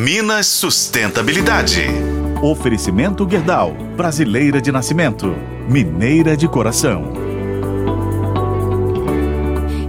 Minas Sustentabilidade. Oferecimento Guerdal, brasileira de nascimento, mineira de coração.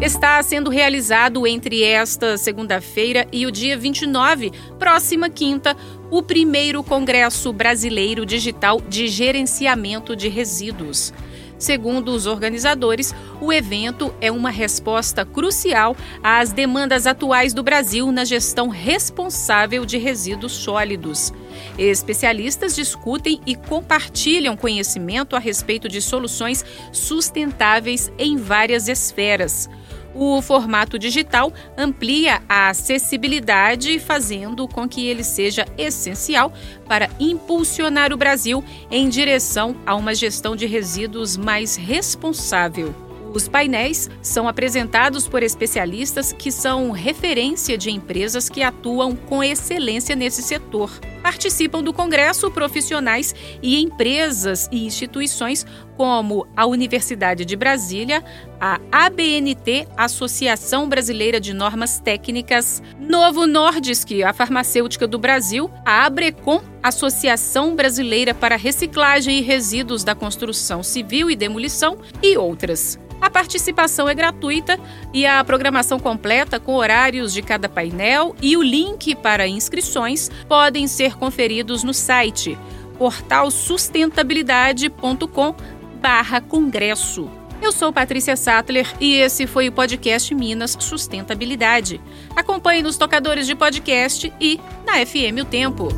Está sendo realizado entre esta segunda-feira e o dia 29, próxima quinta, o primeiro Congresso Brasileiro Digital de Gerenciamento de Resíduos. Segundo os organizadores, o evento é uma resposta crucial às demandas atuais do Brasil na gestão responsável de resíduos sólidos. Especialistas discutem e compartilham conhecimento a respeito de soluções sustentáveis em várias esferas. O formato digital amplia a acessibilidade, fazendo com que ele seja essencial para impulsionar o Brasil em direção a uma gestão de resíduos mais responsável. Os painéis são apresentados por especialistas que são referência de empresas que atuam com excelência nesse setor. Participam do congresso profissionais e empresas e instituições como a Universidade de Brasília, a ABNT, Associação Brasileira de Normas Técnicas, Novo Nordisk, a farmacêutica do Brasil, a Abrecon, Associação Brasileira para Reciclagem e Resíduos da Construção Civil e Demolição e outras. A participação é gratuita e a programação completa com horários de cada painel e o link para inscrições podem ser conferidos no site portalsustentabilidade.com/congresso. Eu sou Patrícia Sattler e esse foi o podcast Minas Sustentabilidade. Acompanhe nos tocadores de podcast e na FM O Tempo.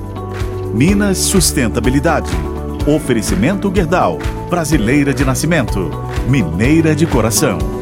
Minas Sustentabilidade. Oferecimento Guerdal, brasileira de nascimento, mineira de coração.